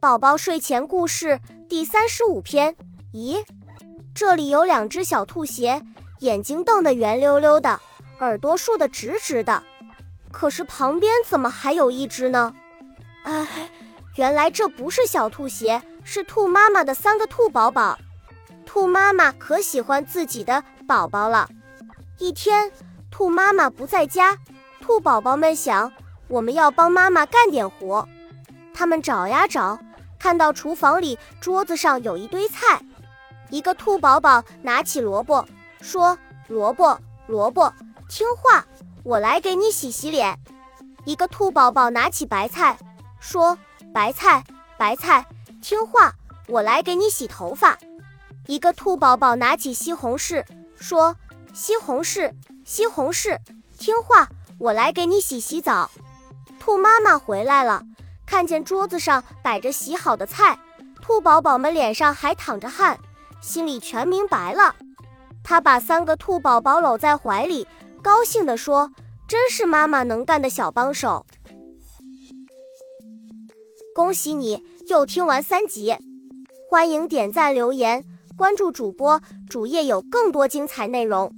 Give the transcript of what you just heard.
宝宝睡前故事第三十五篇。咦，这里有两只小兔鞋，眼睛瞪得圆溜溜的，耳朵竖得直直的。可是旁边怎么还有一只呢？哎，原来这不是小兔鞋，是兔妈妈的三个兔宝宝。兔妈妈可喜欢自己的宝宝了。一天，兔妈妈不在家，兔宝宝们想，我们要帮妈妈干点活。他们找呀找。看到厨房里桌子上有一堆菜，一个兔宝宝拿起萝卜说：“萝卜，萝卜，听话，我来给你洗洗脸。”一个兔宝宝拿起白菜说：“白菜，白菜，听话，我来给你洗头发。”一个兔宝宝拿起西红柿说：“西红柿，西红柿，听话，我来给你洗洗澡。”兔妈妈回来了。看见桌子上摆着洗好的菜，兔宝宝们脸上还淌着汗，心里全明白了。他把三个兔宝宝搂在怀里，高兴地说：“真是妈妈能干的小帮手！恭喜你又听完三集，欢迎点赞、留言、关注主播，主页有更多精彩内容。”